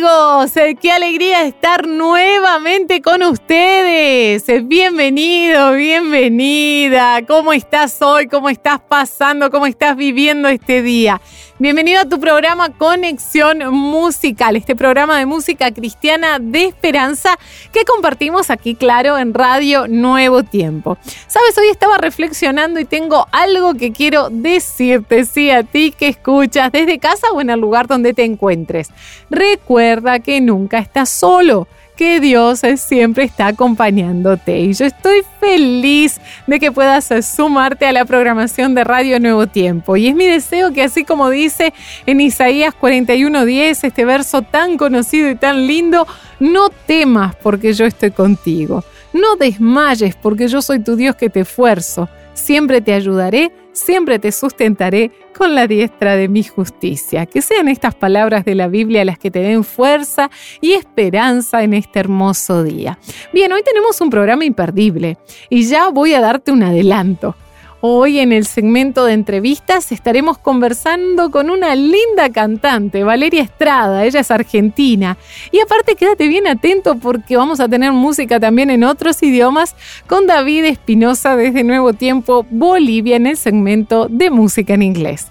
Amigos, eh, qué alegría estar nuevamente con ustedes. Eh, bienvenido, bienvenida. ¿Cómo estás hoy? ¿Cómo estás pasando? ¿Cómo estás viviendo este día? Bienvenido a tu programa Conexión Musical, este programa de música cristiana de esperanza que compartimos aquí, claro, en Radio Nuevo Tiempo. Sabes, hoy estaba reflexionando y tengo algo que quiero decirte, sí, a ti que escuchas desde casa o en el lugar donde te encuentres. Recuerda que nunca estás solo que Dios siempre está acompañándote. Y yo estoy feliz de que puedas sumarte a la programación de Radio Nuevo Tiempo. Y es mi deseo que así como dice en Isaías 41:10, este verso tan conocido y tan lindo, no temas porque yo estoy contigo. No desmayes porque yo soy tu Dios que te esfuerzo. Siempre te ayudaré siempre te sustentaré con la diestra de mi justicia. Que sean estas palabras de la Biblia las que te den fuerza y esperanza en este hermoso día. Bien, hoy tenemos un programa imperdible y ya voy a darte un adelanto. Hoy en el segmento de entrevistas estaremos conversando con una linda cantante, Valeria Estrada, ella es argentina. Y aparte quédate bien atento porque vamos a tener música también en otros idiomas con David Espinosa desde Nuevo Tiempo, Bolivia, en el segmento de música en inglés.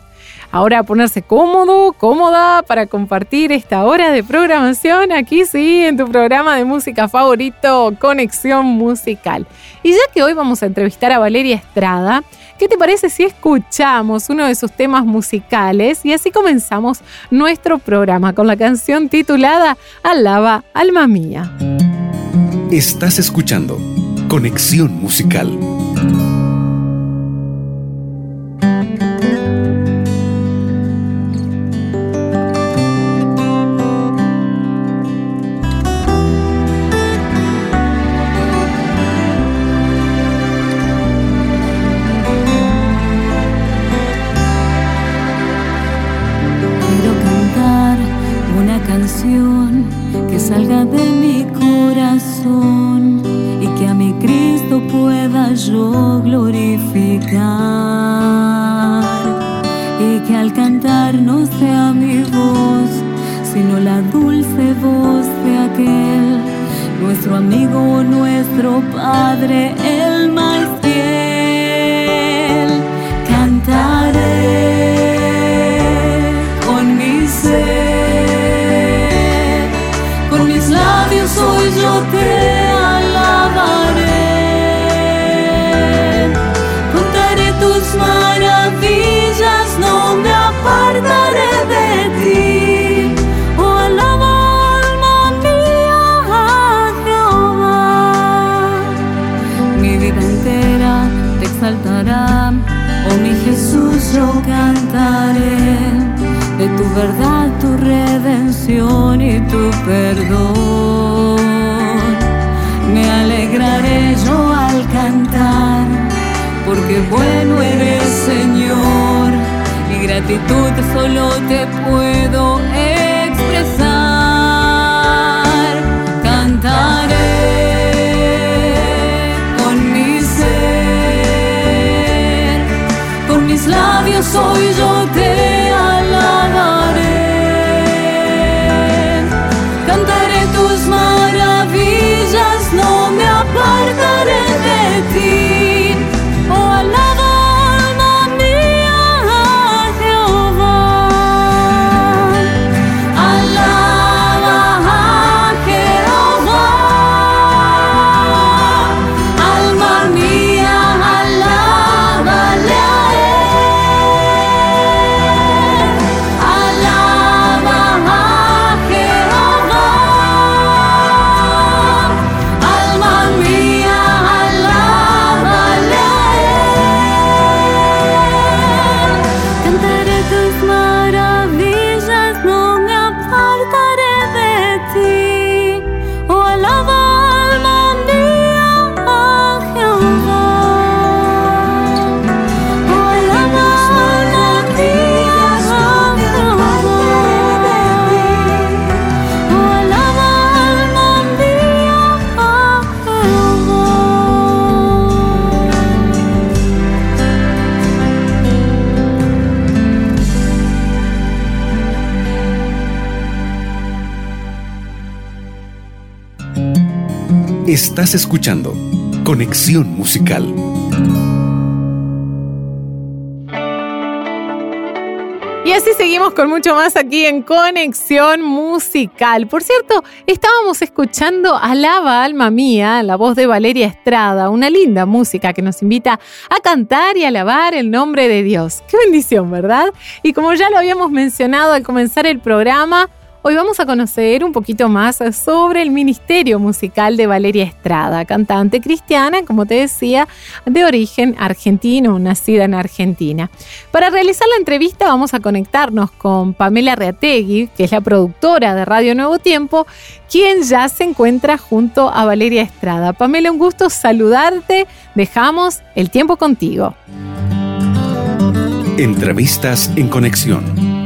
Ahora ponerse cómodo, cómoda para compartir esta hora de programación aquí sí, en tu programa de música favorito, Conexión Musical. Y ya que hoy vamos a entrevistar a Valeria Estrada, ¿qué te parece si escuchamos uno de sus temas musicales y así comenzamos nuestro programa con la canción titulada Alaba, alma mía? Estás escuchando Conexión Musical. salga de mi corazón y que a mi Cristo pueda yo glorificar. Y que al cantar no sea mi voz sino la dulce voz de aquel nuestro amigo nuestro Padre y tu perdón. Me alegraré yo al cantar, porque bueno eres Señor, y gratitud solo te puedo expresar. Cantaré con mi ser, con mis labios soy yo. Estás escuchando Conexión Musical. Y así seguimos con mucho más aquí en Conexión Musical. Por cierto, estábamos escuchando Alaba Alma Mía, la voz de Valeria Estrada, una linda música que nos invita a cantar y alabar el nombre de Dios. Qué bendición, ¿verdad? Y como ya lo habíamos mencionado al comenzar el programa, Hoy vamos a conocer un poquito más sobre el ministerio musical de Valeria Estrada, cantante cristiana, como te decía, de origen argentino, nacida en Argentina. Para realizar la entrevista vamos a conectarnos con Pamela Reategui, que es la productora de Radio Nuevo Tiempo, quien ya se encuentra junto a Valeria Estrada. Pamela, un gusto saludarte. Dejamos el tiempo contigo. Entrevistas en conexión.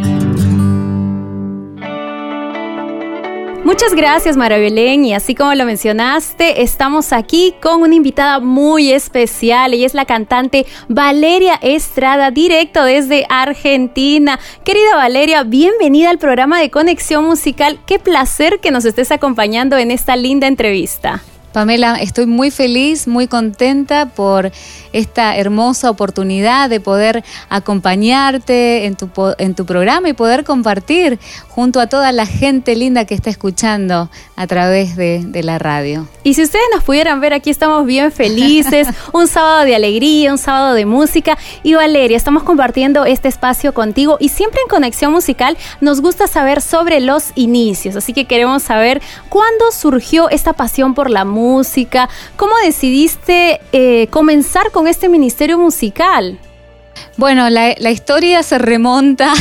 Muchas gracias, Mara Belén. Y así como lo mencionaste, estamos aquí con una invitada muy especial. Ella es la cantante Valeria Estrada, directo desde Argentina. Querida Valeria, bienvenida al programa de Conexión Musical. Qué placer que nos estés acompañando en esta linda entrevista. Pamela, estoy muy feliz, muy contenta por esta hermosa oportunidad de poder acompañarte en tu, en tu programa y poder compartir junto a toda la gente linda que está escuchando a través de, la radio. Y si ustedes nos pudieran ver, aquí estamos bien felices, un sábado de alegría, un sábado de música. Y Valeria, estamos compartiendo este espacio contigo y siempre en Conexión Musical nos gusta saber sobre los inicios, así que queremos saber cuándo surgió esta pasión por la música, cómo decidiste eh, comenzar con este ministerio musical? Bueno, la, historia se remonta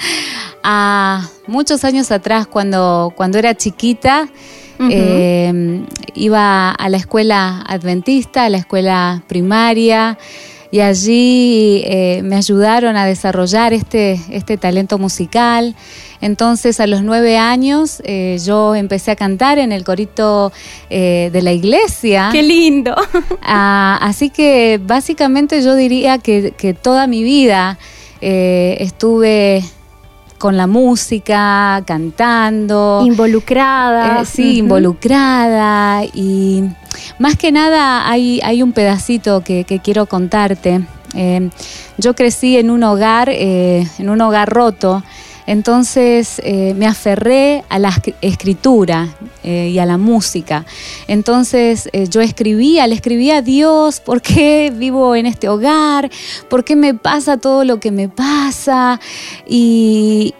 a muchos años atrás, cuando, cuando era chiquita. Eh, iba a la escuela adventista, a la escuela primaria y allí eh, me ayudaron a desarrollar este, este talento musical. Entonces a los nueve años eh, yo empecé a cantar en el corito eh, de la iglesia. ¡Qué lindo! Ah, así que básicamente yo diría que, toda mi vida estuve con la música, cantando. Involucrada. sí, involucrada y más que nada hay, hay un pedacito que, quiero contarte. Eh, yo crecí en un hogar, eh, en un hogar roto, entonces eh, me aferré a la escritura y a la música. Entonces yo escribía, le escribía a Dios, ¿por qué vivo en este hogar? ¿Por qué me pasa todo lo que me pasa? Y,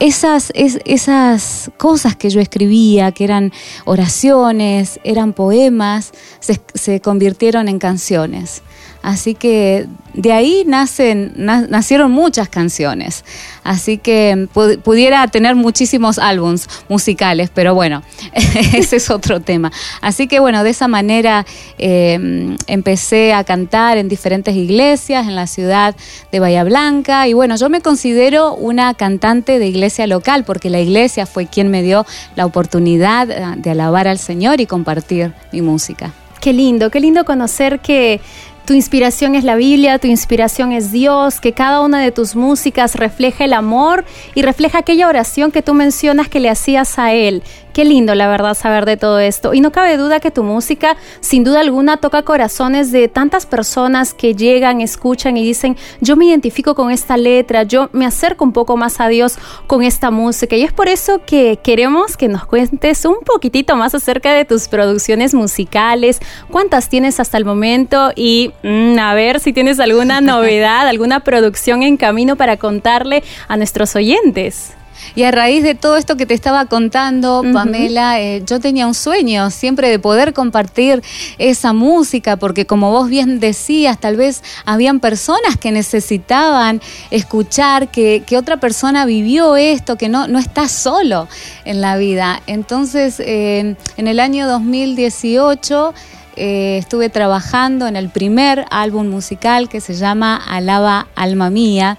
esas, esas cosas que yo escribía, que eran oraciones, eran poemas, se convirtieron en canciones. Así que de ahí nacen, nacieron muchas canciones. Así que pudiera tener muchísimos álbums musicales, pero bueno, ese es otro tema. Así que bueno, de esa manera em, empecé a cantar en diferentes iglesias en la ciudad de Bahía Blanca. Y bueno, yo me considero una cantante de iglesia local porque la iglesia fue quien me dio la oportunidad eh, de alabar al Señor y compartir mi música. Qué lindo, qué lindo conocer que tu inspiración es la Biblia, tu inspiración es Dios, que cada una de tus músicas refleja el amor y refleja aquella oración que tú mencionas que le hacías a Él. Qué lindo, la verdad, saber de todo esto. Y no cabe duda que tu música, sin duda alguna, toca corazones de tantas personas que llegan, escuchan y dicen, yo me identifico con esta letra, yo me acerco un poco más a Dios con esta música. Y es por eso que queremos que nos cuentes un poquitito más acerca de tus producciones musicales, cuántas tienes hasta el momento y mm, a ver si tienes alguna novedad, alguna producción en camino para contarle a nuestros oyentes. Y a raíz de todo esto que te estaba contando, Pamela, eh, yo tenía un sueño siempre de poder compartir esa música, porque como vos bien decías, tal vez habían personas que necesitaban escuchar que, otra persona vivió esto, que no, no está solo en la vida. Entonces, eh, en el año 2018, eh, estuve trabajando en el primer álbum musical que se llama Alaba Alma Mía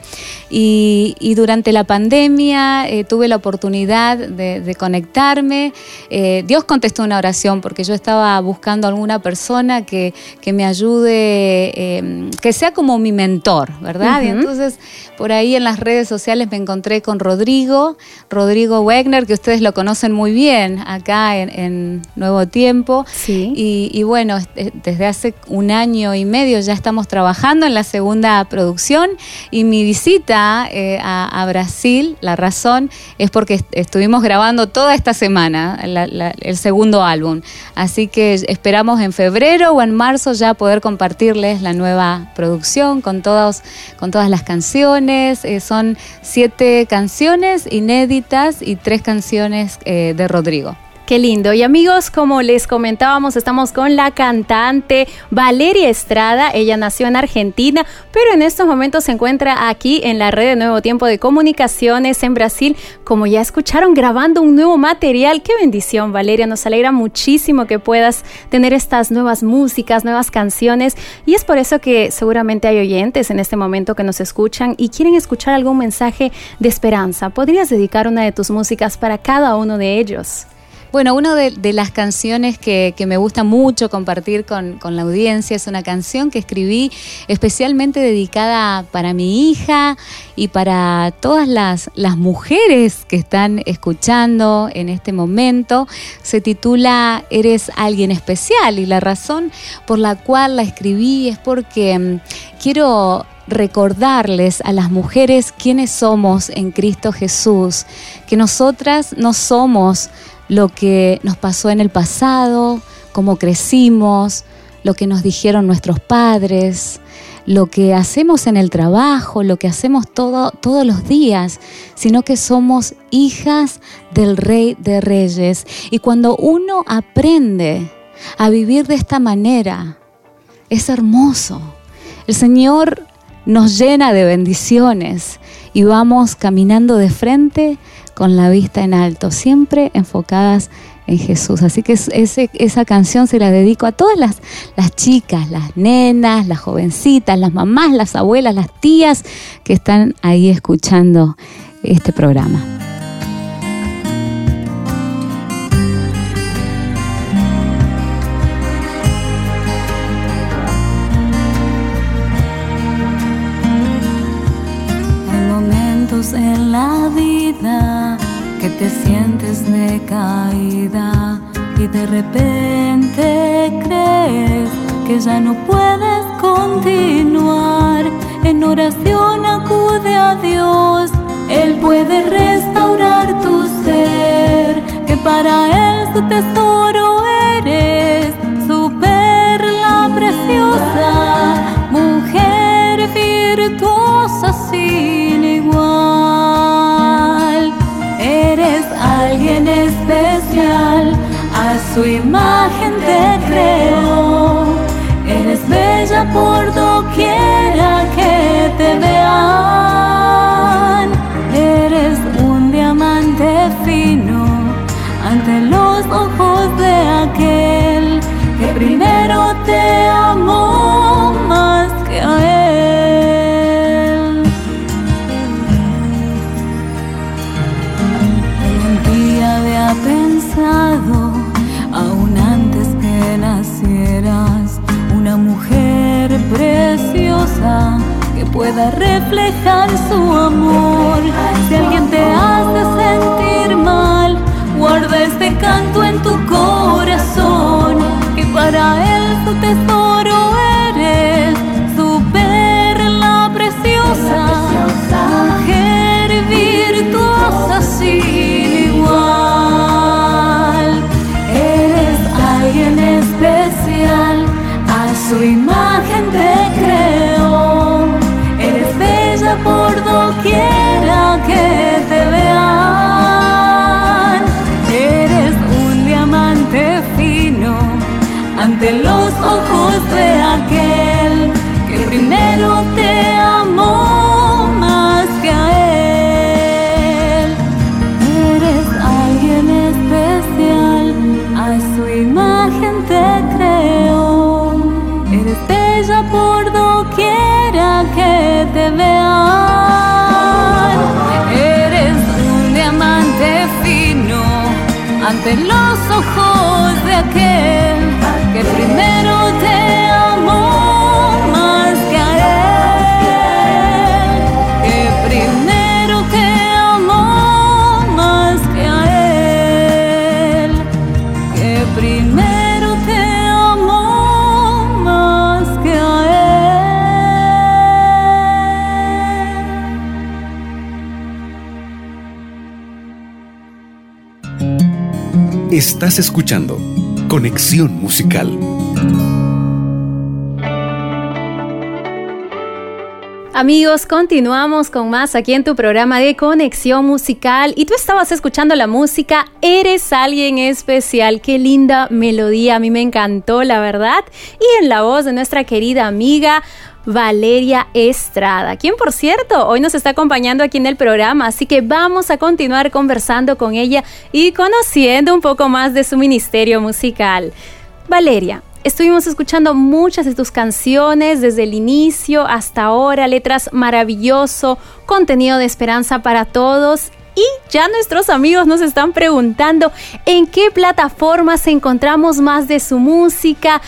y, durante la pandemia eh, tuve la oportunidad de, conectarme. Eh, Dios contestó una oración porque yo estaba buscando alguna persona que, me ayude, que sea como mi mentor, ¿verdad? Y entonces por ahí en las redes sociales me encontré con Rodrigo, Rodrigo Wegner, que ustedes lo conocen muy bien acá en, Nuevo Tiempo. Sí. Y, bueno, desde hace un año y medio ya estamos trabajando en la segunda producción y mi visita eh, a, Brasil, la razón es porque estuvimos grabando toda esta semana el segundo álbum. Así que esperamos en febrero o en marzo ya poder compartirles la nueva producción con, todos, con todas las canciones. Eh, son siete canciones inéditas y tres canciones eh, de Rodrigo. Qué lindo. Y amigos, como les comentábamos, estamos con la cantante Valeria Estrada. Ella nació en Argentina, pero en estos momentos se encuentra aquí en la red de Nuevo Tiempo de Comunicaciones en Brasil. Como ya escucharon, grabando un nuevo material. Qué bendición, Valeria. Nos alegra muchísimo que puedas tener estas nuevas músicas, nuevas canciones. Y es por eso que seguramente hay oyentes en este momento que nos escuchan y quieren escuchar algún mensaje de esperanza. ¿Podrías dedicar una de tus músicas para cada uno de ellos? Bueno, una de, las canciones que, me gusta mucho compartir con, la audiencia es una canción que escribí especialmente dedicada para mi hija y para todas las, mujeres que están escuchando en este momento. Se titula Eres alguien especial y la razón por la cual la escribí es porque mm, quiero recordarles a las mujeres quiénes somos en Cristo Jesús, que nosotras no somos lo que nos pasó en el pasado, cómo crecimos, lo que nos dijeron nuestros padres, lo que hacemos en el trabajo, lo que hacemos todo, todos los días, sino que somos hijas del Rey de Reyes. Y cuando uno aprende a vivir de esta manera, es hermoso. El Señor nos llena de bendiciones y vamos caminando de frente con la vista en alto, siempre enfocadas en Jesús. Así que esa canción se la dedico a todas las, las chicas, las nenas, las jovencitas, las mamás, las abuelas, las tías que están ahí escuchando este programa. en la vida que te sientes decaída y de repente crees que ya no puedes continuar. En oración acude a Dios, Él puede restaurar tu ser, que para Él su tesoro eres, especial, a su imagen te creo. Eres bella por doquiera su amor. Si alguien te hace sentir mal, guarda este canto en tu corazón, que para él tu tesoro ante los ojos de aquel que primero te amó más que a él. Eres alguien especial, a su imagen te creo. Eres bella por doquiera que te vean. Eres un diamante fino ante los ojos de aquel. Estás escuchando Conexión Musical. Amigos, continuamos con más aquí en tu programa de conexión musical. Y tú estabas escuchando la música Eres alguien especial, qué linda melodía, a mí me encantó la verdad. Y en la voz de nuestra querida amiga Valeria Estrada, quien por cierto hoy nos está acompañando aquí en el programa, así que vamos a continuar conversando con ella y conociendo un poco más de su ministerio musical. Valeria, Estuvimos escuchando muchas de tus canciones desde el inicio hasta ahora, letras maravilloso, contenido de esperanza para todos. Y ya nuestros amigos nos están preguntando en qué plataformas encontramos más de su música,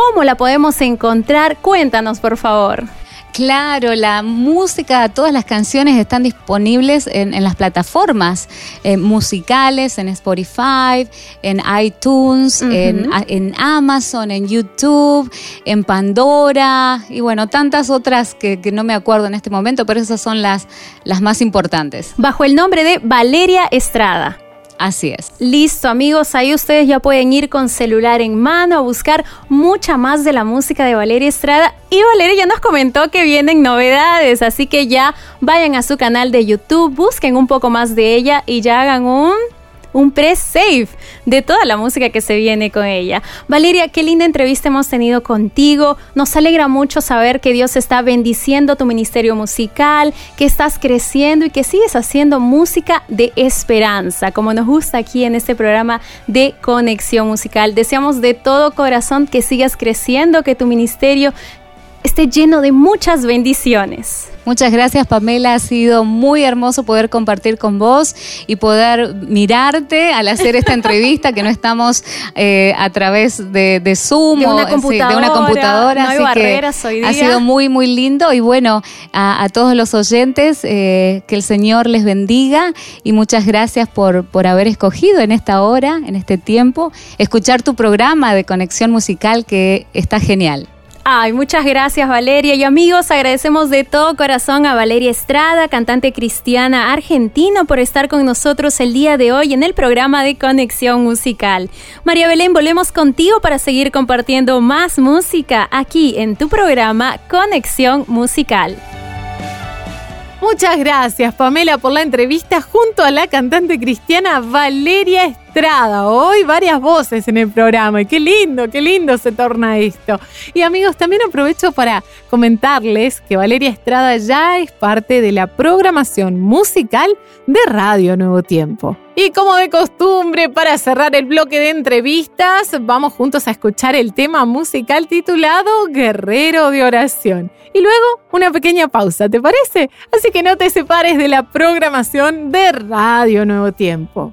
cómo la podemos encontrar. Cuéntanos, por favor. Claro, la música, todas las canciones están disponibles en, en las plataformas eh, musicales, en Spotify, en iTunes, uh -huh. en, en, Amazon, en YouTube, en Pandora y bueno, tantas otras que, que, no me acuerdo en este momento, pero esas son las, las más importantes. Bajo el nombre de Valeria Estrada. Así es. Listo, amigos, ahí ustedes ya pueden ir con celular en mano a buscar mucha más de la música de Valeria Estrada. Y Valeria ya nos comentó que vienen novedades, así que ya vayan a su canal de YouTube, busquen un poco más de ella y ya hagan un un pre-save de toda la música que se viene con ella. Valeria, qué linda entrevista hemos tenido contigo. Nos alegra mucho saber que Dios está bendiciendo tu ministerio musical, que estás creciendo y que sigues haciendo música de esperanza, como nos gusta aquí en este programa de Conexión Musical. Deseamos de todo corazón que sigas creciendo, que tu ministerio esté lleno de muchas bendiciones. Muchas gracias Pamela, ha sido muy hermoso poder compartir con vos y poder mirarte al hacer esta entrevista, que no estamos eh, a través de, de Zoom de una, computadora, sí, de una computadora, no hay así barreras que hoy día. ha sido muy muy lindo y bueno, a, a todos los oyentes, eh, que el Señor les bendiga y muchas gracias por, por haber escogido en esta hora, en este tiempo, escuchar tu programa de conexión musical que está genial. Ay, muchas gracias Valeria y amigos, agradecemos de todo corazón a Valeria Estrada, cantante cristiana argentina, por estar con nosotros el día de hoy en el programa de Conexión Musical. María Belén, volvemos contigo para seguir compartiendo más música aquí en tu programa Conexión Musical. Muchas gracias Pamela por la entrevista junto a la cantante cristiana Valeria Estrada. Hoy varias voces en el programa y qué lindo, qué lindo se torna esto. Y amigos, también aprovecho para comentarles que Valeria Estrada ya es parte de la programación musical de Radio Nuevo Tiempo. Y como de costumbre, para cerrar el bloque de entrevistas, vamos juntos a escuchar el tema musical titulado Guerrero de Oración. Y luego una pequeña pausa, ¿te parece? Así que no te separes de la programación de Radio Nuevo Tiempo.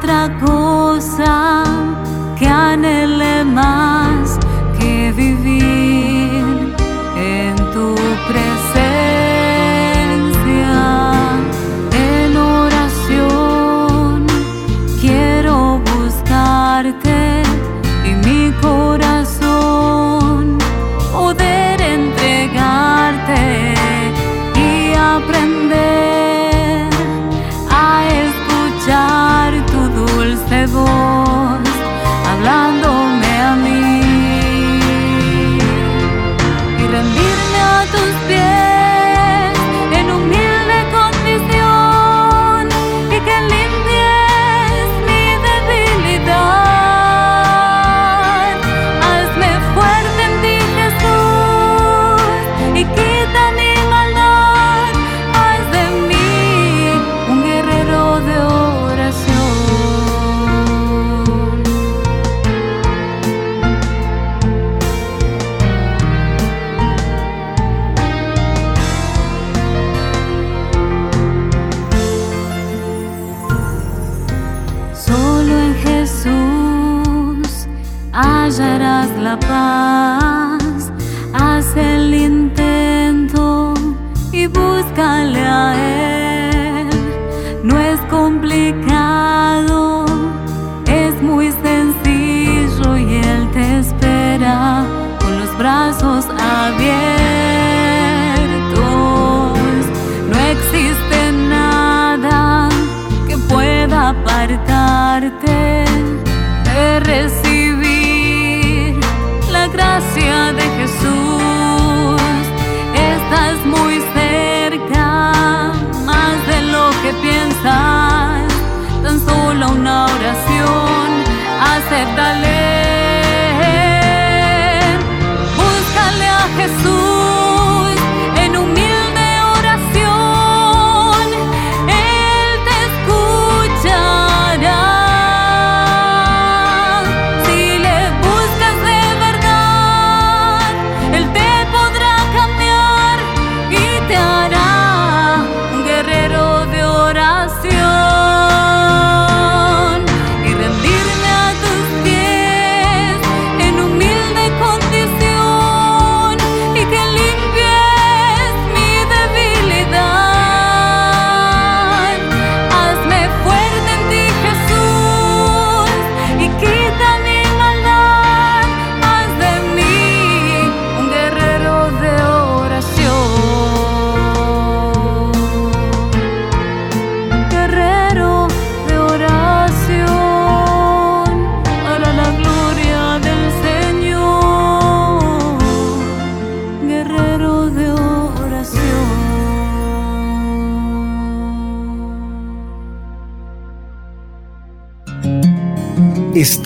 No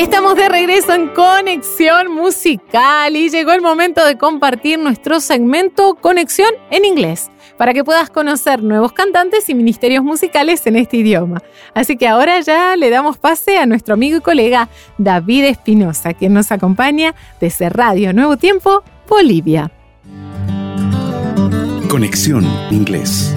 Estamos de regreso en Conexión Musical y llegó el momento de compartir nuestro segmento Conexión en inglés para que puedas conocer nuevos cantantes y ministerios musicales en este idioma. Así que ahora ya le damos pase a nuestro amigo y colega David Espinosa, quien nos acompaña desde Radio Nuevo Tiempo, Bolivia. Conexión Inglés.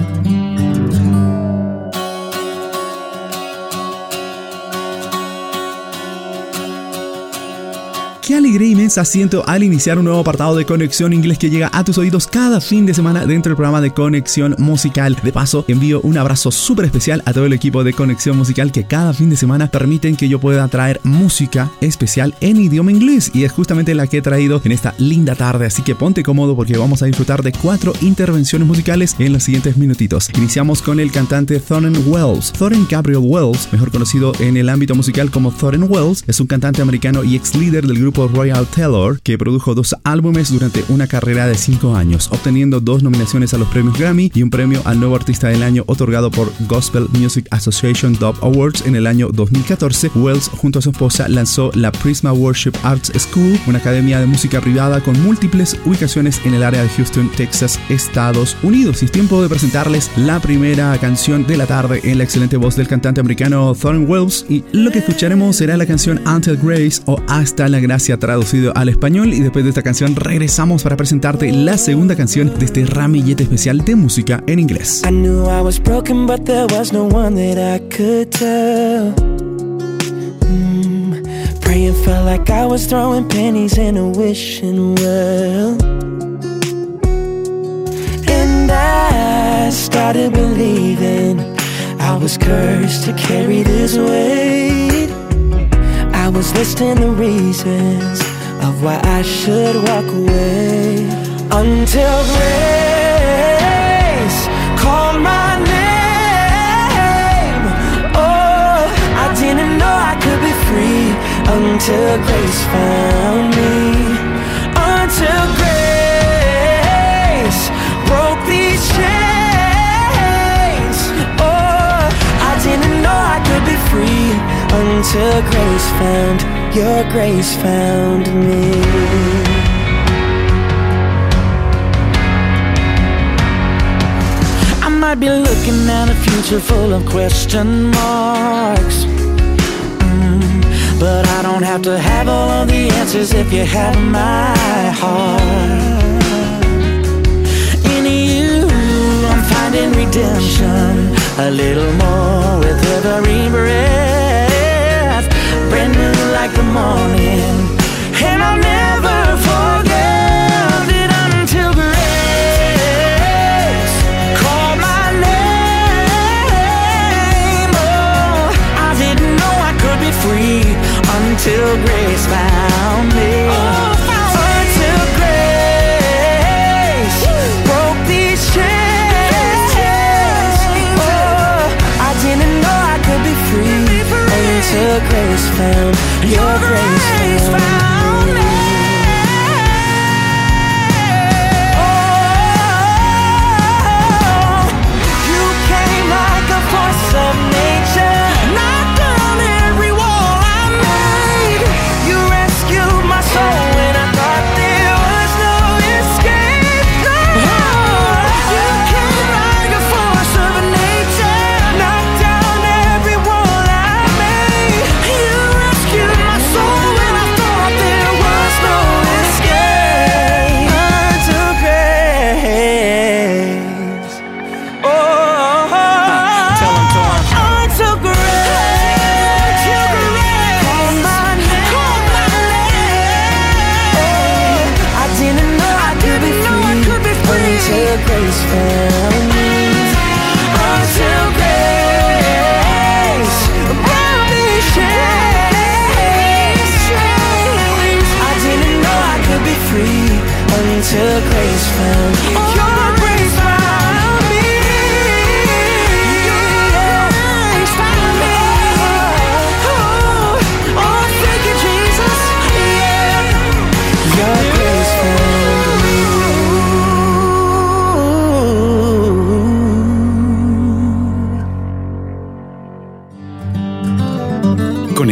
Qué alegría inmensa siento al iniciar un nuevo apartado de Conexión Inglés que llega a tus oídos cada fin de semana dentro del programa de Conexión Musical. De paso, envío un abrazo súper especial a todo el equipo de Conexión Musical que cada fin de semana permiten que yo pueda traer música especial en idioma inglés y es justamente la que he traído en esta linda tarde. Así que ponte cómodo porque vamos a disfrutar de cuatro intervenciones musicales en los siguientes minutitos. Iniciamos con el cantante Thorin Wells. Thorin Gabriel Wells, mejor conocido en el ámbito musical como Thorin Wells, es un cantante americano y ex líder del grupo Royal Taylor que produjo dos álbumes durante una carrera de cinco años, obteniendo dos nominaciones a los premios Grammy y un premio al nuevo artista del año otorgado por Gospel Music Association Dove Awards en el año 2014. Wells junto a su esposa lanzó la Prisma Worship Arts School, una academia de música privada con múltiples ubicaciones en el área de Houston, Texas, Estados Unidos. Y es tiempo de presentarles la primera canción de la tarde en la excelente voz del cantante americano Thorne Wells y lo que escucharemos será la canción Until Grace o Hasta la Gracia traducido al español y después de esta canción regresamos para presentarte la segunda canción de este ramillete especial de música en inglés. I knew I was broken, but there was no one that I could tell. Mm, I was throwing pennies in a wishing well. And I started believing I was cursed to carry this weight. I was listing the reasons of why I should walk away until grace called my name. Oh, I didn't know I could be free until grace found me. Until grace. Until grace found your grace found me. I might be looking at a future full of question marks. Mm, but I don't have to have all of the answers if you have my heart. In you, I'm finding redemption a little more with every breath. Brand new like the morning, and I'll never forget it until grace called my name. Oh, I didn't know I could be free until grace found me. Until grace found. Your grace found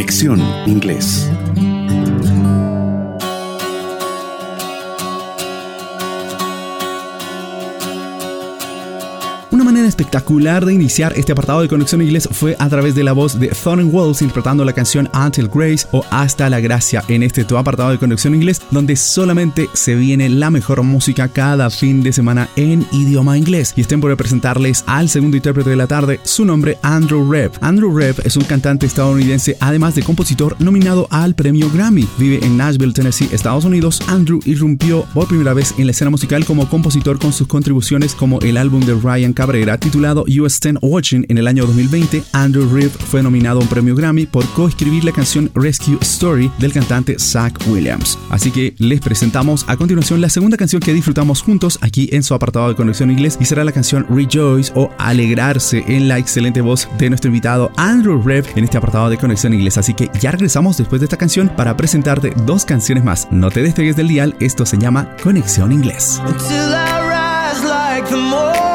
Conexión Inglés. Espectacular de iniciar este apartado de Conexión Inglés fue a través de la voz de Thorn Walls interpretando la canción Until Grace o Hasta la Gracia en este tu apartado de Conexión Inglés donde solamente se viene la mejor música cada fin de semana en idioma inglés. Y estén por presentarles al segundo intérprete de la tarde, su nombre Andrew Rep. Andrew Rep es un cantante estadounidense además de compositor nominado al premio Grammy. Vive en Nashville, Tennessee, Estados Unidos. Andrew irrumpió por primera vez en la escena musical como compositor con sus contribuciones como el álbum de Ryan Cabrera titulado You Stand Watching en el año 2020. Andrew Reeve fue nominado a un premio Grammy por coescribir la canción Rescue Story del cantante Zach Williams. Así que les presentamos a continuación la segunda canción que disfrutamos juntos aquí en su apartado de Conexión Inglés y será la canción Rejoice o Alegrarse en la excelente voz de nuestro invitado Andrew Reeve en este apartado de Conexión Inglés. Así que ya regresamos después de esta canción para presentarte dos canciones más. No te despegues del dial, esto se llama Conexión Inglés. Until I rise like the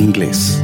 Inglés.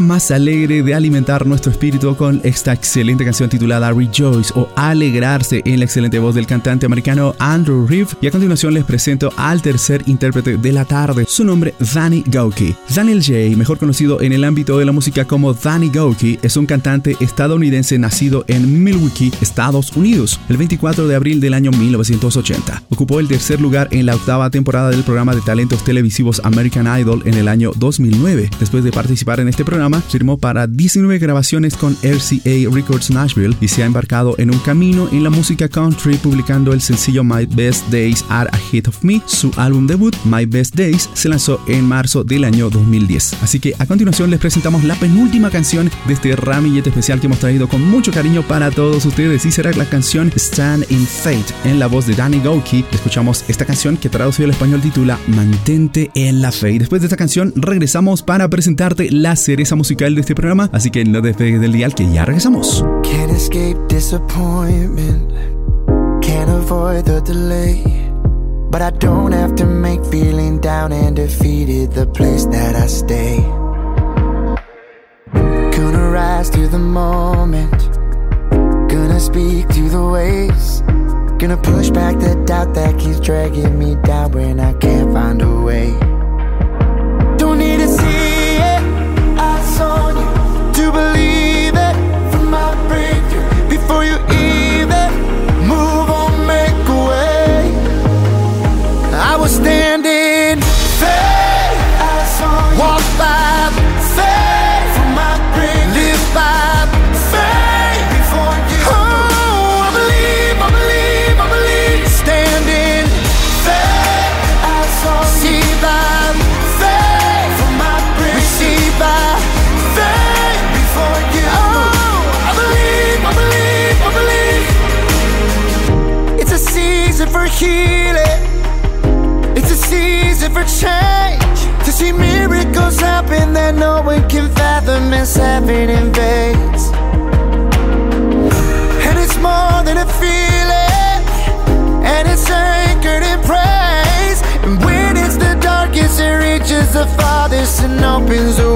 Más alegre de alimentar nuestro espíritu con esta excelente canción titulada Rejoice o Alegrarse en la excelente voz del cantante americano Andrew Reeve. Y a continuación les presento al tercer intérprete de la tarde, su nombre Danny Gokey. Daniel J, mejor conocido en el ámbito de la música como Danny Gokey, es un cantante estadounidense nacido en Milwaukee, Estados Unidos, el 24 de abril del año 1980. Ocupó el tercer lugar en la octava temporada del programa de talentos televisivos American Idol en el año 2009, después de participar en este programa, firmó para 19 grabaciones con RCA Records Nashville y se ha embarcado en un camino en la música country publicando el sencillo My Best Days Are Ahead of Me. Su álbum debut, My Best Days, se lanzó en marzo del año 2010. Así que a continuación les presentamos la penúltima canción de este ramillete especial que hemos traído con mucho cariño para todos ustedes y será la canción Stand in Fate en la voz de Danny Gokey. Escuchamos esta canción que traducido al español titula Mantente en la fe. Y después de esta canción regresamos para presentarte la cereza musical de este programa, así que no despegues del dial que ya regresamos. Can't escape disappointment, can't avoid the delay. But I don't have to make feeling down and defeated the place that I stay. Gonna rise to the moment, gonna speak to the waves. Gonna push back the doubt that keeps dragging me down when I can't find a way. Don't need to was standing opens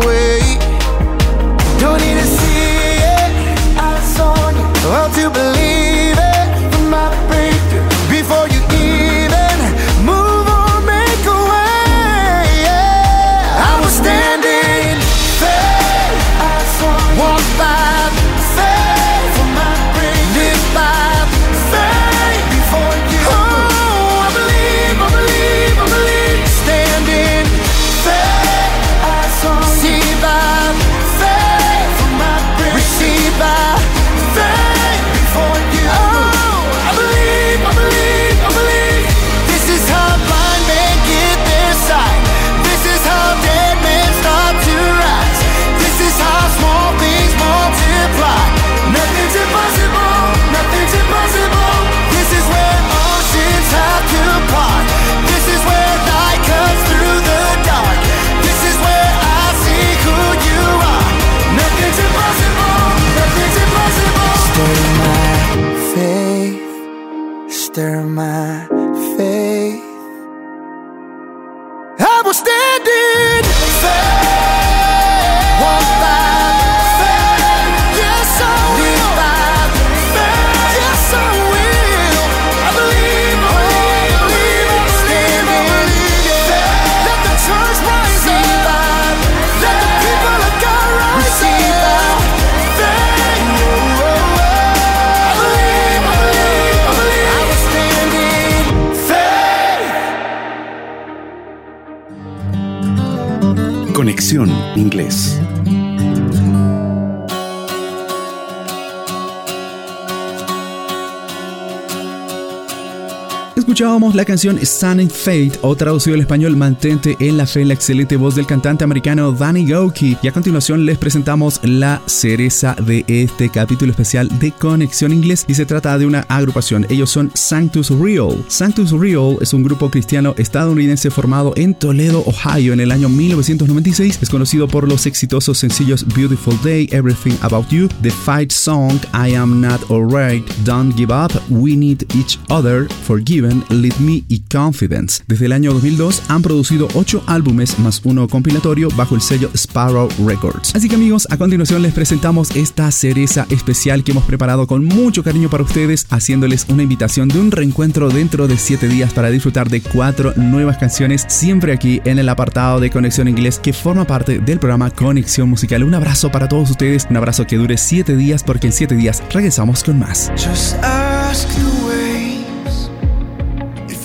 La canción Sun Fate o traducido al español Mantente en la fe, la excelente voz del cantante americano Danny Gokey. Y a continuación les presentamos la cereza de este capítulo especial de Conexión Inglés y se trata de una agrupación. Ellos son Sanctus Real. Sanctus Real es un grupo cristiano estadounidense formado en Toledo, Ohio en el año 1996. Es conocido por los exitosos sencillos Beautiful Day, Everything About You, The Fight Song, I Am Not Alright, Don't Give Up, We Need Each Other, Forgiven, Lead Me y Confidence. Desde el año 2002 han producido 8 álbumes más uno compilatorio bajo el sello Sparrow Records. Así que amigos, a continuación les presentamos esta cereza especial que hemos preparado con mucho cariño para ustedes, haciéndoles una invitación de un reencuentro dentro de 7 días para disfrutar de cuatro nuevas canciones, siempre aquí en el apartado de Conexión Inglés que forma parte del programa Conexión Musical. Un abrazo para todos ustedes, un abrazo que dure 7 días porque en 7 días regresamos con más. Just ask if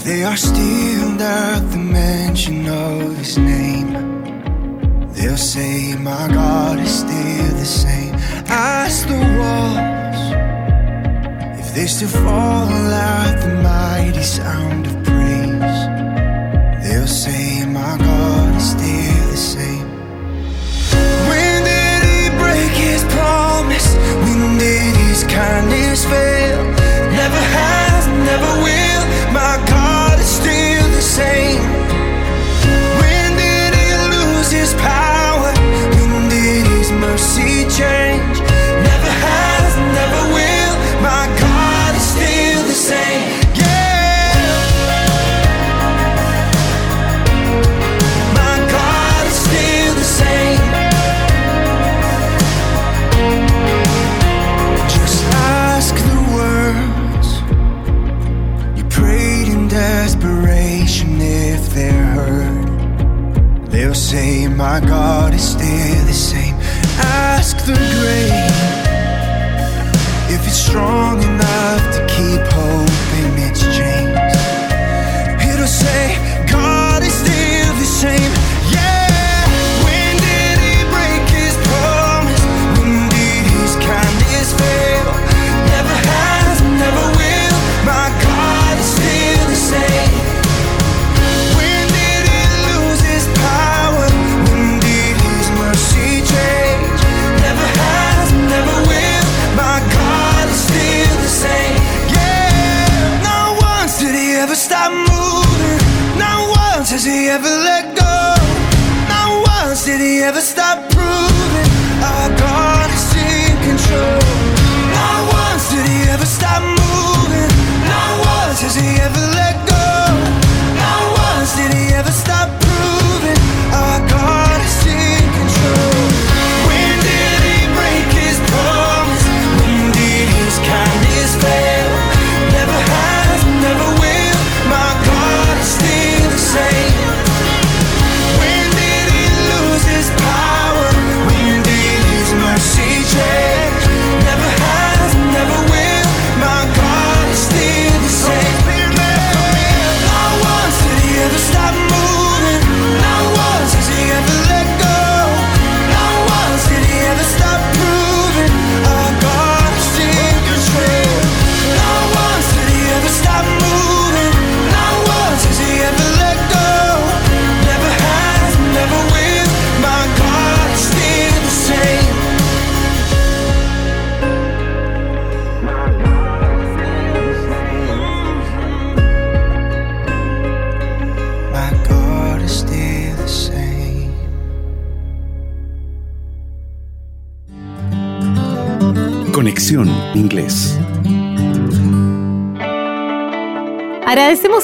they are still at the mention of his name. They'll say, My God is still the same. as the walls if they still fall at the mighty sound of praise. They'll say, My God is still the same. When did he break his promise? When did his kindness fail? Never has, never will. My God same.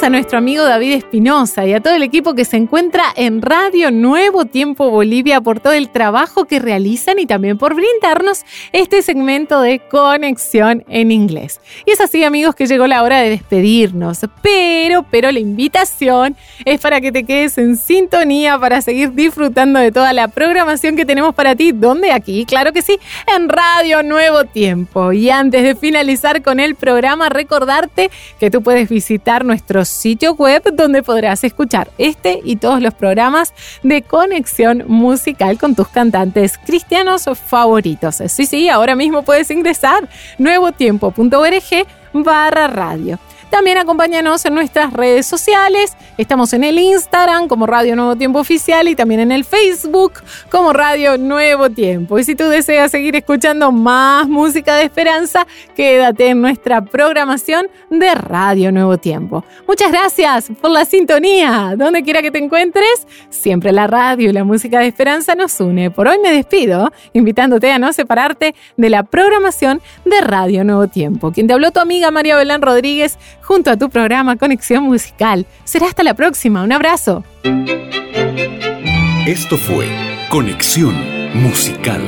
A nuestro amigo David Espinosa y a todo el equipo que se encuentra en Radio Nuevo Tiempo Bolivia por todo el trabajo que realizan y también por brindarnos este segmento de conexión en inglés. Y es así amigos que llegó la hora de despedirnos, pero, pero la invitación es para que te quedes en sintonía para seguir disfrutando de toda la programación que tenemos para ti. ¿Dónde? Aquí, claro que sí, en Radio Nuevo Tiempo. Y antes de finalizar con el programa, recordarte que tú puedes visitar nuestro sitio web donde podrás escuchar este y todos los programas de conexión musical con tus cantantes cristianos favoritos. Sí, sí, ahora mismo puedes ingresar nuevotiempo.org barra radio. También acompáñanos en nuestras redes sociales. Estamos en el Instagram como Radio Nuevo Tiempo Oficial y también en el Facebook como Radio Nuevo Tiempo. Y si tú deseas seguir escuchando más música de esperanza, quédate en nuestra programación de Radio Nuevo Tiempo. Muchas gracias por la sintonía. Donde quiera que te encuentres, siempre la radio y la música de esperanza nos une. Por hoy me despido, invitándote a no separarte de la programación de Radio Nuevo Tiempo. Quien te habló tu amiga María Belén Rodríguez junto a tu programa Conexión Musical. Será hasta la próxima. Un abrazo. Esto fue Conexión Musical.